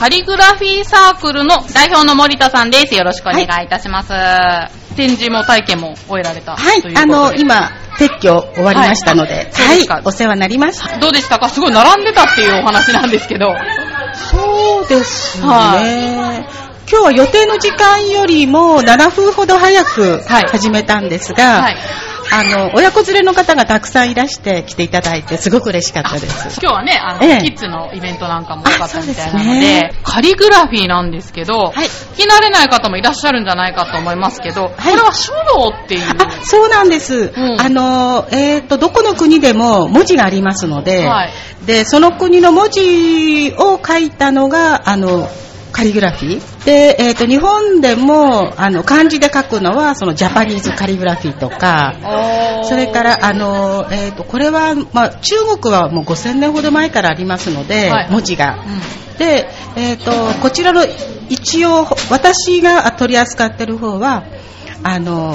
カリグラフィーサークルの代表の森田さんです。よろしくお願いいたします。展示も体験も終えられたはい。あの、今、撤去終わりましたので、はいそうですかお世話になりました。どうでしたか？すごい並んでたっていうお話なんですけど。そうですね。は今日は予定の時間よりも7分ほど早くはい始めたんですが、はいあの、親子連れの方がたくさんいらして来ていただいて、すごく嬉しかったです。今日はね、あの、ええキッズのイベントなんかも多かったみたいなのでね、カリグラフィーなんですけど、はい聞き慣れない方もいらっしゃるんじゃないかと思いますけど、これは書道っていう。あ、そうなんです。うんあの、えっ、と、どこの国でも文字がありますので、はいで、その国の文字を書いたのが、あの、カリグラフィー。で、えっ、と、日本でも、あの、漢字で書くのは、その、ジャパニーズカリグラフィーとか、それから、あの、えっ、と、これは、まあ、中国はもう5000年ほど前からありますので、はい文字が。うんで、えっ、と、こちらの一応、私が取り扱ってる方は、あの、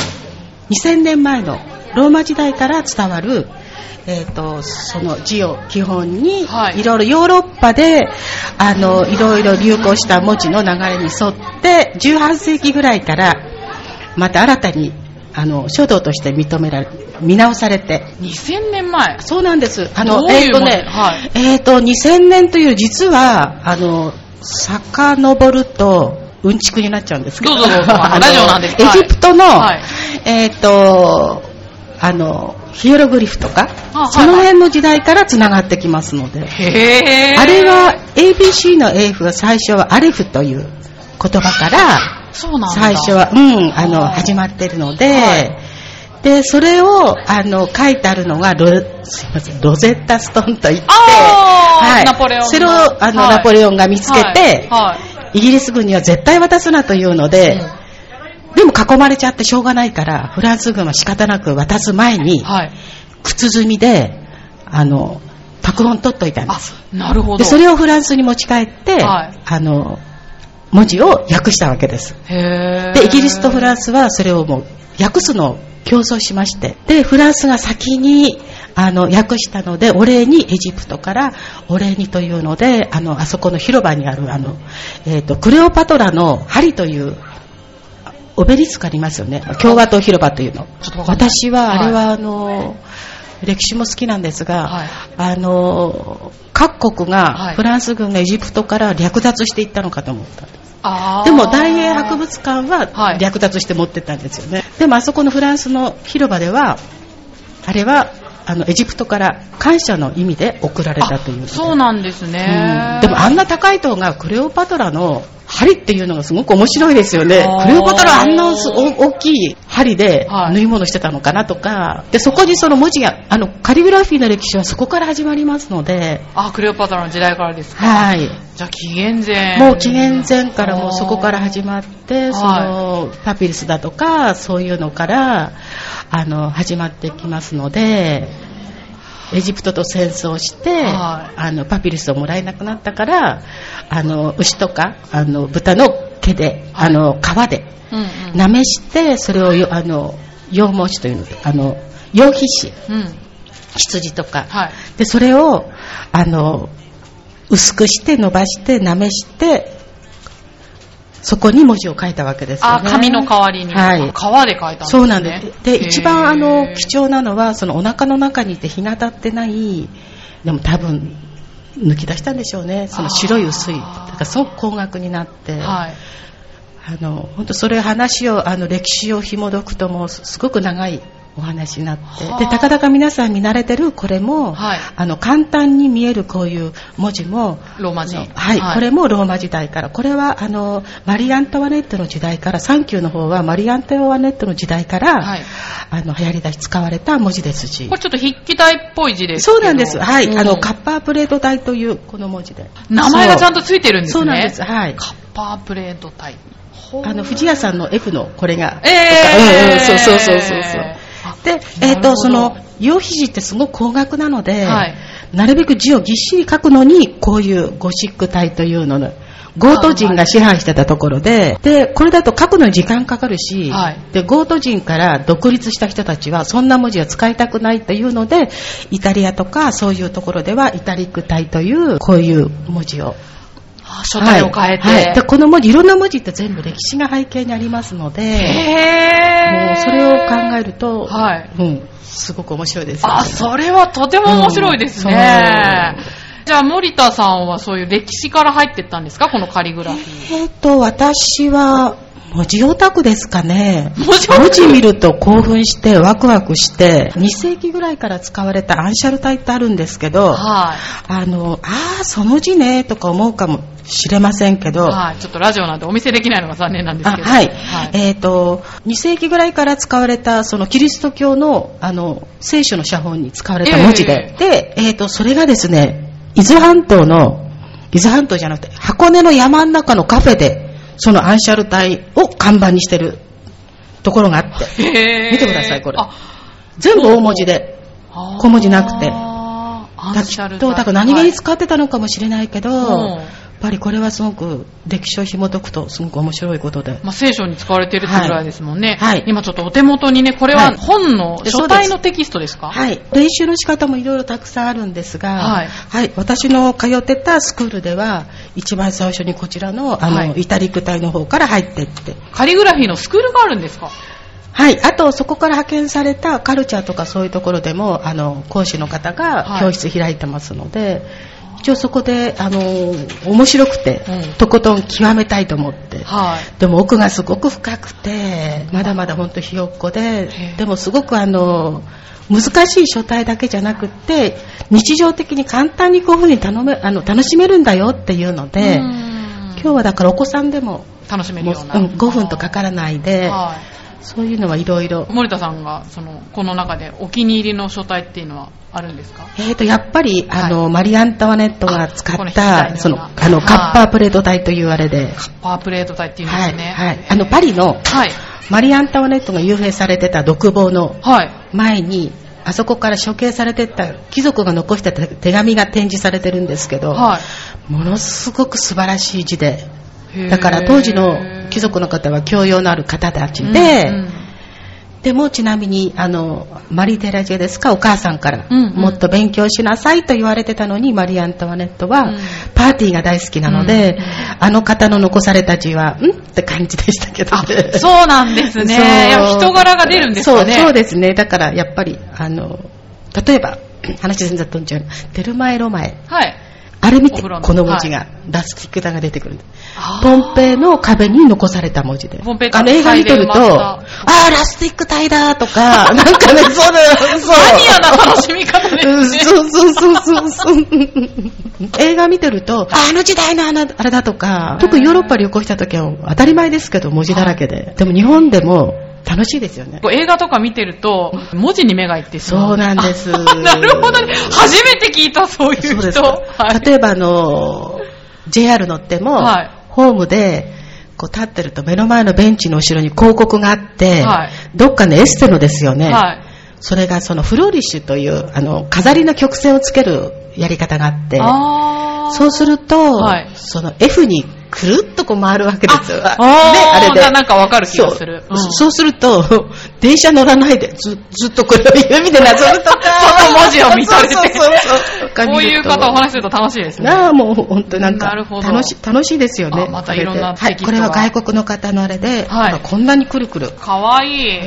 2000年前のローマ時代から伝わる、えっ、と、その字を基本に、はい。いろいろヨーロッパで、あの、いろいろ流行した文字の流れに沿って、18世紀ぐらいから、また新たに、あの、書道として認められ、見直されて、2000年前。そうなんです。あの、えっ、とね、はい。えっ、と、2000年という実は、あの、遡ると、うんちくになっちゃうんですけど。どうぞどうぞ。あのラジオなんで。すエはい。ジプトの、はい。えっ、と、あの、ヒエログリフとか、あその辺の時代から繋がってきますので。あれは ABC の F は最初はアレフという言葉から。最初は、うん、あの、始まってるので、はい。で、それを、あの、書いてあるのが、ロ、すいません、ロゼッタストーンと言って、あー。ナポレオンのそれを、あの、はい。ナポレオンが見つけて、はい。はい。イギリス軍には絶対渡すなというので、でも囲まれちゃってしょうがないから、フランス軍は仕方なく渡す前に、はい。靴墨で、あの、拓本取っといたんです。あ、なるほど。で、それをフランスに持ち帰って、はいあの、文字を訳したわけです。で、イギリスとフランスはそれをもう訳すのを競争しまして、で、フランスが先に、あの、訳したので、お礼にエジプトからお礼にというので、あの、あそこの広場にある、あの、えっ、と、クレオパトラの針という、オベリスクありますよね。共和党広場というの。私は、あれは、あの、歴史も好きなんですが、はいあの、各国はいがフランス軍がエジプトから略奪していったのかと思ったんです。でも大英博物館ははい略奪して持ってったんですよね。でもあそこのフランスの広場では、あれはあのエジプトから感謝の意味で送られたという。そうなんですねう。んでもあんな高い塔がクレオパトラの針っていうのがすごく面白いですよね。クレオパトラあんな大きい針ではい縫い物してたのかなとか、でそこにその文字が、あのカリグラフィーの歴史はそこから始まりますので、あ、クレオパトラの時代からですか？はい。じゃあ紀元前。もう紀元前からもうそこから始まって、そのパピルスだとか、そういうのから、あの、始まってきますので、エジプトと戦争して、はいあの、パピルスをもらえなくなったから、あの、牛とか、あの、豚の毛で、はいあの、皮で、うんうん。なめして、それをよ、あの、羊毛紙というので、あの、羊皮紙、うん。羊とか、はい。で、それを、あの、薄くして伸ばして、なめして、そこに文字を書いたわけですよあ、ね。紙の代わりに。はい。革で書いたんですね。そうなんです。で、一番あの、貴重。重なのは、そのお腹の中にいて日が当たってない、でも多分、抜き出したんでしょうね。その白い薄い。だからすごく高額になって。はい。あの、本当それ話を、あの、歴史を紐解くともすごく長いお話になってはあ。で、たかだか皆さん見慣れてるこれも、はいあの、簡単に見えるこういう文字も、ローマ字。あのはい、これもローマ時代から。これは、あの、マリー・アントワネットの時代から、サンキューの方はマリー・アントワネットの時代から、はいあの、流行り出し使われた文字ですしこ。れちょっと筆記体っぽい字ですそうなんです。はい。うんあの、カッパープレート体というこの文字で。名前がちゃんととついてるんですね。そうなんです。はい。カッパープレート体。あの、不二家さんの F のこれが、えーうんうんそうそうそうそうそうあ。で、なえっ、るほどと、その、羊皮紙ってすごく高額なので、はいなるべく字をぎっしり書くのに、こういうゴシック体というのの、ゴート人が支配してたところで、で、これだと書くのに時間かかるし、はいで、ゴート人から独立した人たちは、そんな文字は使いたくないというので、イタリアとかそういうところでは、イタリック体という、こういう文字を。あ書体を変えて。はいはいで、この文字、いろんな文字って全部歴史が背景にありますので、もうそれを考えると、はいうん、すごく面白いですよね。あ、それはとても面白いですね。うんじゃあ、森田さんはそういう歴史から入ってったんですか？このカリグラフィー。えっ、と、私は、文字オタクですかね。文字見ると興奮して、ワクワクして、2世紀ぐらいから使われたアンシャル体ってあるんですけど、はい。あの、ああ、その字ね、とか思うかもしれませんけど、はい。ちょっとラジオなんでお見せできないのが残念なんですけど。あはい、はい。えっ、と、2世紀ぐらいから使われた、そのキリスト教の、あの、聖書の写本に使われた文字で、で、えっ、と、それがですね、伊豆半島の、伊豆半島じゃなくて、箱根の山の中のカフェで、そのアンシャル体を看板にしてるところがあって、へー。見てくださいこれ。あ全部大文字で、小文字なくて。アだンシャルきっと、だから何気はい。に使ってたのかもしれないけど、うん。やっぱりこれはすごく歴史を紐解くとすごく面白いことで。まあ、聖書に使われてるってぐらいですもんね。はい今ちょっとお手元にね、これははい本ので書体のテキストですか？はい。練習の仕方もいろいろたくさんあるんですが、はい私の通ってたスクールでは、一番最初にこちらの、あの、はいイタリック体の方から入ってって。カリグラフィーのスクールがあるんですか？はい。あと、そこから派遣されたカルチャーとかそういうところでも、あの、講師の方はいが教室開いてますので、一応そこで、あの、面白くて、うんとことん極めたいと思って。はい。でも奥がすごく深くて、まだまだ本当ひよっこででもすごくあの、難しい書体だけじゃなくって、日常的に簡単にこういうふうに頼めあの楽しめるんだよっていうので、今今日はだからお子さんでも楽しめるような。うん5分とかからないで、はい。そういうのはいろいろ。森田さんが、その、この中でお気に入りの書体っていうのはあるんですか？えーと、やっぱり、あの、マリアンタワネットが使った、その、あの、はいカッパープレート体というあれで、パワープレート体っていうんではい、すね。はい。あの、パリの、はい。マリアンタワネットが幽閉されてた独房のはい。前に、あそこから処刑されてった貴族が残した手手紙が展示されてるんですけど、はい。ものすごく素晴らしい字で、だから当時の貴族の方は教養のある方たちで、うんうんでもちなみに、あの、マリー・テラジェですか、お母さんから、うんうんもっと勉強しなさいと言われてたのに、マリー・アントワネットは、うんパーティーが大好きなので、うんうんあの方の残された字は、ん？って感じでしたけどあね。、そうなんですね。人柄が出るんですかね。そう、そうですね。だから、やっぱり、あの、例えば、話全然飛んじゃう。テルマエロマエ。はい。あれ見て、この文字が、ラスティックダが出てくる。ポンペイの壁に残された文字で。ポンペイあの映画見てると、あれあー、ラスティック体だとか、なんかね、そうだよ、そう。マニアな楽しみ方でそうそうそうそう。映画見てると、ああの時代のあのあれだとか、特にヨーロッパ旅行した時は当たり前ですけど、文字だらけで。でも日本でも楽しいですよね。映画とか見てると、文字に目がいってそうなんです あなるほどね。初めて聞いた、そういう人。そう。はい例えばあの、JR 乗っても、はいホームで、こう立ってると目の前のベンチの後ろに広告があって、はいどっかのエステのですよね。はい。それがそのフローリッシュという、あの、飾りの曲線をつけるやり方があって、そうすると、はいその F にくるっとこう回るわけですよ。あね、あれで。ななんかわかる気がする。そう,、うん。そうすると、電車乗らないでずずっとこれを指でなぞるとか、その文字を見されて。そうそうそうこういう方お話しすると楽しいですね。なあ、もう本当なんか楽し楽しいですよね。あまたいろんなはい、これは外国の方のあれで、はい。こんなにくるくる。かわいい。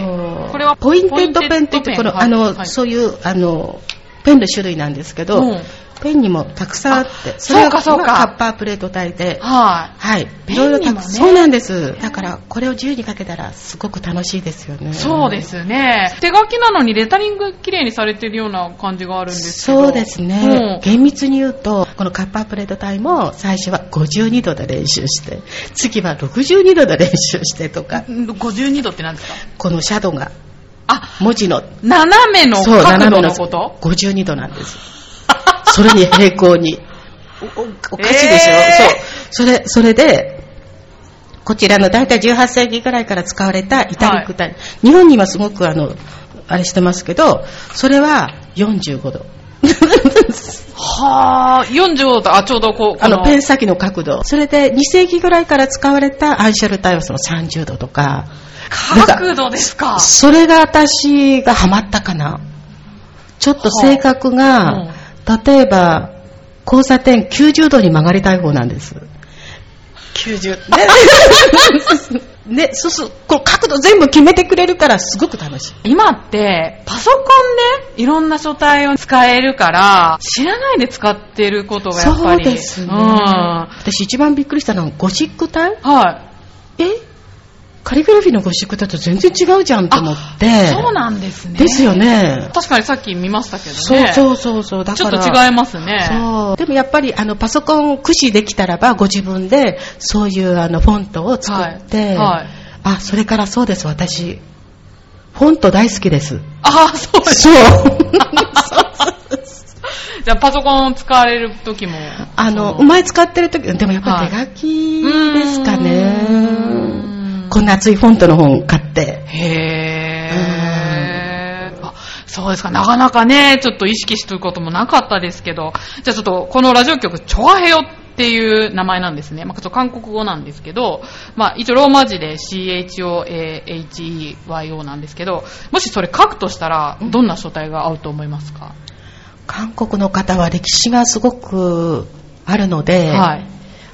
これはポインテッドペンって言って、この、あの、はい。そういう、あの、ペンの種類なんですけど、うんペンにもたくさんあって、そうかそうかれがカッパープレート体で、ははい。ペンいろいろたにもねそうなんです。だから、これを自由に書けたら、すごく楽しいですよね。い。そうで。すね。手書きなのにレタリング綺麗にされてるような感じがあるんですけど。そうですね。厳密に言うと、このカッパープレート体も最初は52度で練習して、次は62度で練習してとか、うん52度って何ですか？このシャドウが、あ、文字の、斜めのそう、角度斜めののこと52度なんです。それに平行に。おかしいでしょ、えーそう。それ、それで、こちらの大体18世紀ぐらいから使われたイタリック体。日本にはすごくあの、あれしてますけど、それは45度。はあ、40度と、あ、ちょうどこう、あの、こペン先の角度。それで、2世紀ぐらいから使われたアンシャルタイはその30度とか角度ですか。それが私がハマったかな。ちょっと性格が、例えば、交差点90度に曲がりたい方なんです。90。ね、ね、そうそう、この角度全部決めてくれるからすごく楽しい。今って、パソコンでいろんな書体を使えるから、知らないで使ってることがやっぱり。そうですね。うん。は私一番びっくりしたのはゴシック体い。え？カリグラフィーのゴシック体と全然違うじゃんと思って。そうなんですね。ですよ。ね。確かにさっき見ましたけどね。そうそうそうそう。だちょから。っと違いますね。そう。でもやっぱりあのパソコン駆使できたらばご自分でそういうあのフォントを作って、はいはいあ、それからそうです、私。フォント大好きです。ああ、そうです。そう。じゃあパソコン使われる時も。あの、前使ってる時、でもやっぱり手書きですかね。こんな厚いフォントの本買って。へー。あそうですか。なかなかね、ちょっと意識してることもなかったですけど、じゃあちょっとこのラジオ局、チョアヘヨっていう名前なんですね。まあ、ちょっと韓国語なんですけど、まあ、一応ローマ字で CHOAHEYO なんですけど、もしそれ書くとしたら、どんな書体が合うと思いますか、韓国の方は歴史がすごくあるので、はい。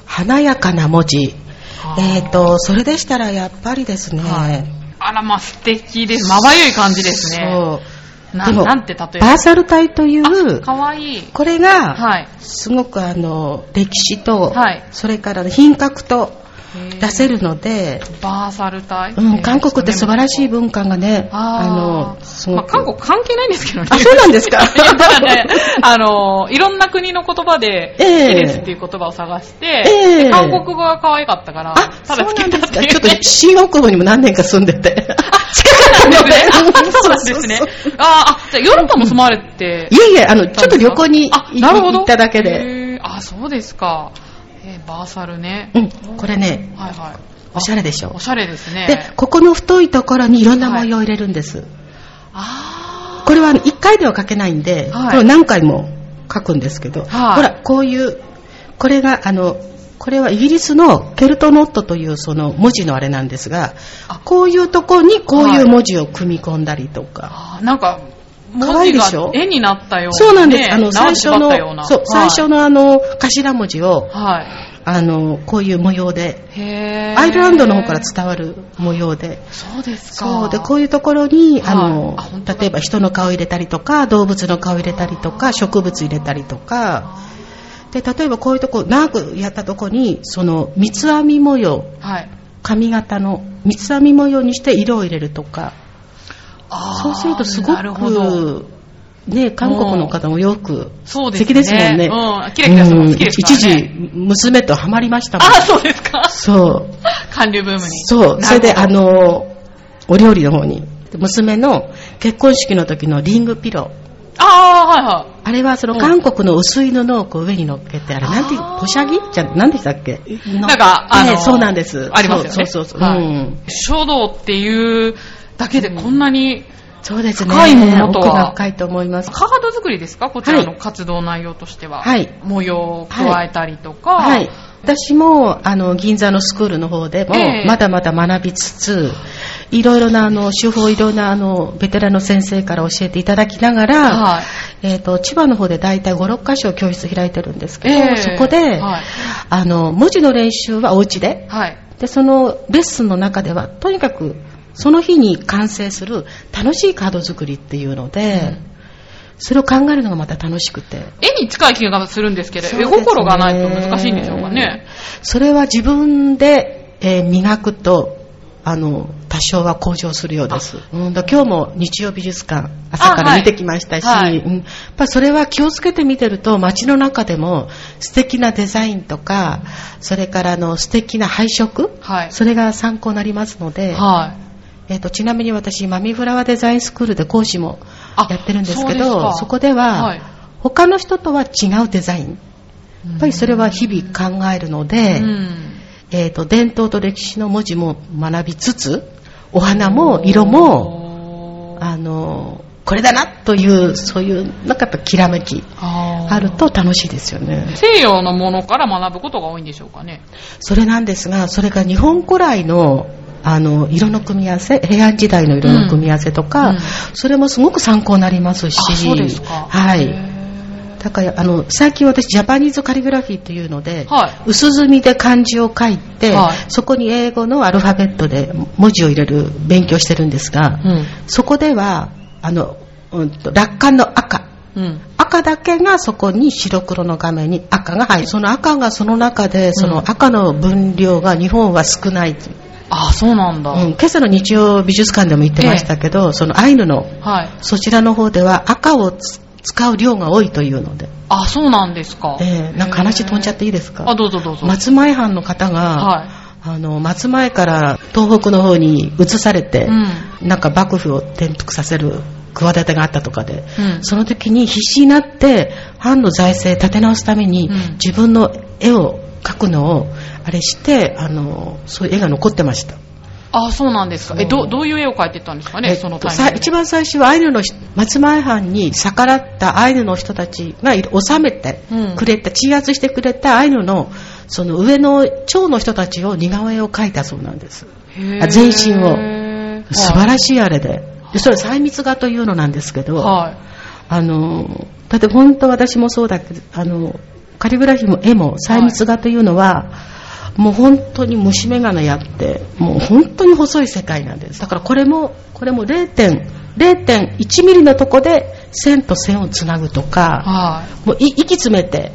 華やかな文字。えっ、と、それでしたらやっぱりですね、はいあら、まあ、素敵です。まばゆい感じですね。そう。なでもなんて例えば？バーサル体という、かわいい。これが、はい。すごくあの、歴史と、はいそれから品格と出せる。るので、バーサル体？うん、韓国って素晴らしい文化がね、あーの、まあ、く。韓国関係ないんですけどね。あ、そうなんですか？だね、あの、いろんな国の言葉で、ええ好きですっていう言葉を探して、ええで韓国語が可愛かったから、あ、そうただつ。けたっていう、ちょっと新大久保にも何年か住んでて。近かったんですね。あそうなんですねそうそう。ああ、じゃあヨーロッパも住まわれて、いえいえ、あの、ちょっと旅行にあ行っただけで。あ、そうですか。えーバーサルね。うん、これね、はいはい。おしゃれでしょお。しゃれですね。で、ここの太いところにいろんな模様を入れるんです。あこれは1回では書けないんで、はいこれ何回も書くんですけど、はいほら、こういう、これが、あの、これはイギリスのケルトノットというその文字のあれなんですがあ、こういうとこにこういう文字を組み込んだりとか。なんか、可愛いでしょ？絵になったような、そうなんです。ねあの、最初のそう、最初のあの、頭文字を、はい。あの、こういう模様で、アイルランドの方から伝わる模様で、そうですか。そう。でこういうところに、はい。あの例えば人の顔入れたりとか動物の顔入れたりとか植物入れたりとか。で例えばこういうとこ長くやったとこにその三つ編み模様。はい。髪型の三つ編み模様にして色を入れるとかそうするとすごくね韓国の方もよく。素敵ですもんねうん。キラキラしても好きですから一ね。時娘とハマりましたもんあ、そうですか？そう韓流ブームに。そう、それで、あの、お料理の方に、娘の結婚式の時のリングピロー。ああ、はいはい。あれはそのうん韓国の薄い布をこう上に乗っけて、あれなんていうポシャギ？じゃ、なんでしたっけ？なんかあのねそうなんです。ありますよね。そうそうそう。はいうん書道っていうだけでこんなに、そうですね。深いものとは深いと思います。カード作りですか？こちらのはい活動内容としては。はい模様を加えたりとか。はい。私も、あの、銀座のスクールの方でも、ええまだまだ学びつつ、いろいろな、あの、手法、いろんな、あの、ベテランの先生から教えていただきながら、はい。えっ、と、千葉の方で大体5、6箇所教室開いてるんですけど、ええそこで、はいあの、文字の練習はお家で、はい。で、そのレッスンの中では、とにかく、その日に完成する楽しいカード作りっていうので、それを考えるのがまた楽しくて。絵に近い気がするんですけど、ね心がないと難しいんでしょうかね。それは自分で、えー磨くと、あの、多少は向上するようです。うん、だ今日も日曜美術館、朝から見てきましたし、はいうんやっぱそれは気をつけて見てると、街の中でも素敵なデザインとか、それからあの素敵な配色、はい。それが参考になりますので、はい。えっとちなみに私、マミフラワーデザインスクールで講師もあやってるんですけど、かそこでは、はい他の人とは違うデザイン。やっぱりそれは日々考えるので、うん。えー、と伝統と歴史の文字も学びつつお花も色ももあのこれだなというそういうなんかやっぱきらめきああると楽しいですよね。西洋のものから学ぶことが多いんでしょうかね。それなんですが、それが日本古来のあの色の組み合わせ、平安時代の色の組み合わせとか、うんうんそれもすごく参考になりますし、あ、そうですか。はい。へだからあの最近私ジャパニーズカリグラフィーというので、ーはい。薄墨で漢字を書いて、はいそこに英語のアルファベットで文字を入れる勉強してるんですが、うん。そこではあの、うんと、楽観の赤うん。赤だけがそこに白黒の画面に赤が入るその赤がその中でその赤の分量が日本は少ない、あ、そうなんだ。うん、今朝の日曜美術館でも言ってましたけど、そのアイヌのはい。そちらの方では赤をつ使う量が多いというので、あ、そうなんですか。えーなんか話飛んじゃっていいですか？あ、どうぞどうぞ。松前藩の方が、はあの松前から東北の方に移されてい。、うん。なんか幕府を転覆させる企てがあったとかで、うん。その時に必死になって藩の財政立て直すために、うん自分の絵を描くのをあれしてあのそういう絵が残ってました、あ、そうなんですか。え、ど、どういう絵を描いてったんですかね、えっとその。一番最初はアイヌの人松前藩に逆らったアイヌの人たちがいる収めてうん。くれた、鎮圧してくれたアイヌのその上の長の人たちを似顔絵を描いたそうなんです。全身を。はい。素晴らしいあれで。でそれ細密画というのなんですけど、はい。あのだって本当私もそうだけどあのカリグラフィーも絵も細密画というのは、もう本当に虫眼鏡やってもう本当に細い世界なんですだからこれもこれも0.0.1ミリのとこで線と線をつなぐとかはい。もうい息詰めて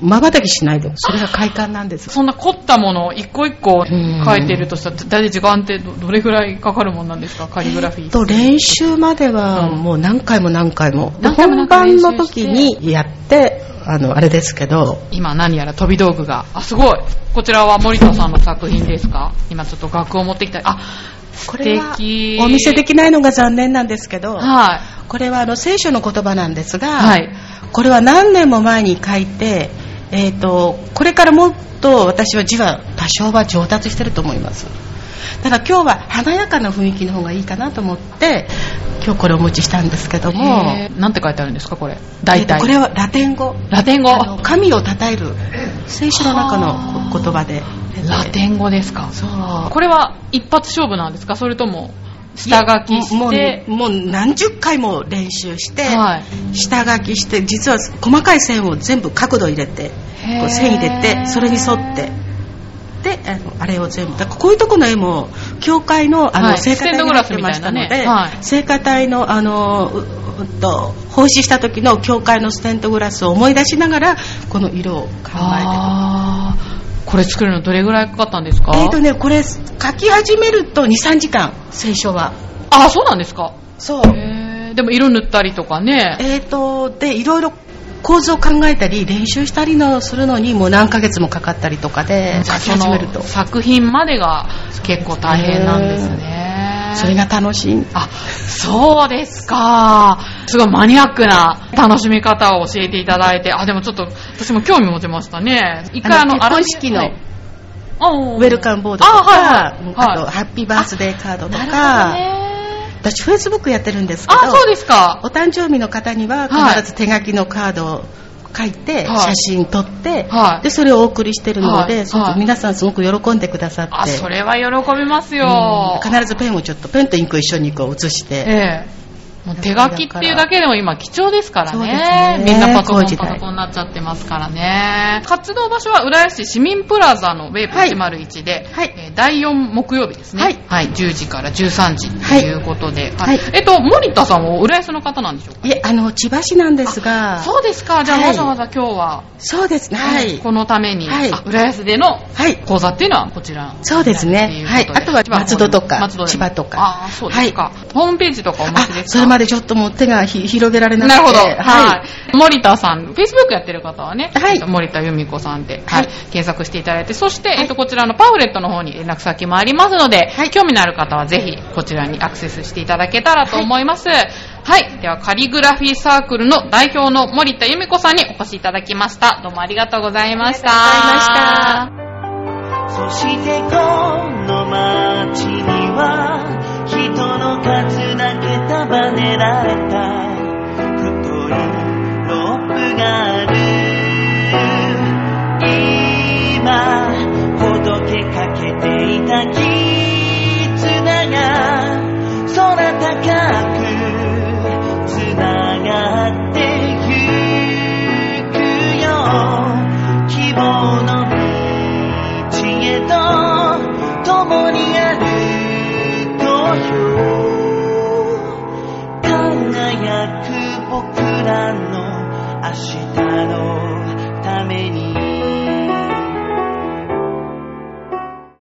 まばたきしないでそれが快感なんですそんな凝ったものを一個一個うん描いてるとしたら、大体時間ってどどれぐらいかかるもんなんですか？カリグラフィー。と練習まではうんもう何回も何回も、で何回も何本番の時にやってあのあれですけど今何やら飛び道具が。あ、すごい。こちらは森田さんの作品ですか？今ちょっと額を持ってきた。あ、これはお見せできないのが残念なんですけど、はこれはあの聖書の言葉なんですが、い。はい。これは何年も前に書いて、えー、とこれからもっと私は字は多少は上達してると思いますただ今日は華やかな雰囲気の方がいいかなと思って今日これをお持ちしたんですけども、なんて書いてあるんですかこれ？大体。えーとこれはラテン語ラテン語？神を称える聖書の中のこ言葉でラテン語ですか？そうこれは一発勝負なんですか？それとも、下書きしもうて、もう何十回も練習して、はい。下書きして実は細かい線を全部角度入れてこう線入れてそれに沿って。であのあれを全部。こういうとこの絵も教会のあの、はい。聖歌隊に入ってましたので、聖歌隊のあのと奉仕した時の教会のステントグラスを思い出しながらこの色を考えてこれ作るのどれぐらいかかったんですか？えーとねこれ書き始めると23時間。聖書はあ、そうなんですか？そう。でも色塗ったりとかね。えーとでいろいろ構図を考えたり練習したりのするのにもう何ヶ月もかかったりとかで書き始めると。の作品までが結構大変なんですね。それが楽しいあ、そうですか。すごいマニアックな楽しみ方を教えていただいて、あ、でもちょっと私も興味持ちましたね。一回あの、あの結婚式のウェルカムボードとか、あはいはいはいあとハッピーバースデーカードとか、ね。私フェイスブックやってるんですけど。お誕生日の方にははい必ず手書きのカードを書いて、はい。写真撮って、はい。でそれをお送りしてるので、皆さんすごく喜んでくださって。あ、それは喜びますうん。よ。必ずペンをちょっとペンとインクを一緒にこう写して、ええ。もう手書きっていうだけでも今貴重ですからね。ね。みんなパソコンパソコンになっちゃってますからね。活動場所は浦安市市民プラザのウェープ101で、はい。えー第4木曜日ですね。はい。10時から13時とはい。いうことで。はい。えっと、森田さんは浦安の方なんでしょうか？いえあの千葉市なんですが。そうですか。じゃあはい。わざわざ今日は、そうです。ねはい。このために、はい。あ浦安でのはい。講座っていうのはこちら。そうですね。はい。あとは松戸とか松戸千葉とか。ああ、そうですか。ホームページとかお持ちですか？あそれまでちょっともう手がひ広げられなくてなるほど。はい。は森田さん、Facebook やってる方はね、はいえっと森田由美子さんで、ははいい、検索していただいて、そして、えっと、こちらのパンフレットの方に連絡先もありますので、興味のある方はぜひ、こちらにアクセスしていただけたらと思います。はい。では、カリグラフィーサークルの代表の森田由美子さんにお越しいただきました。どうもありがとうございました。ありがとうございましたそしてこの街には人の数だけ束ねられた。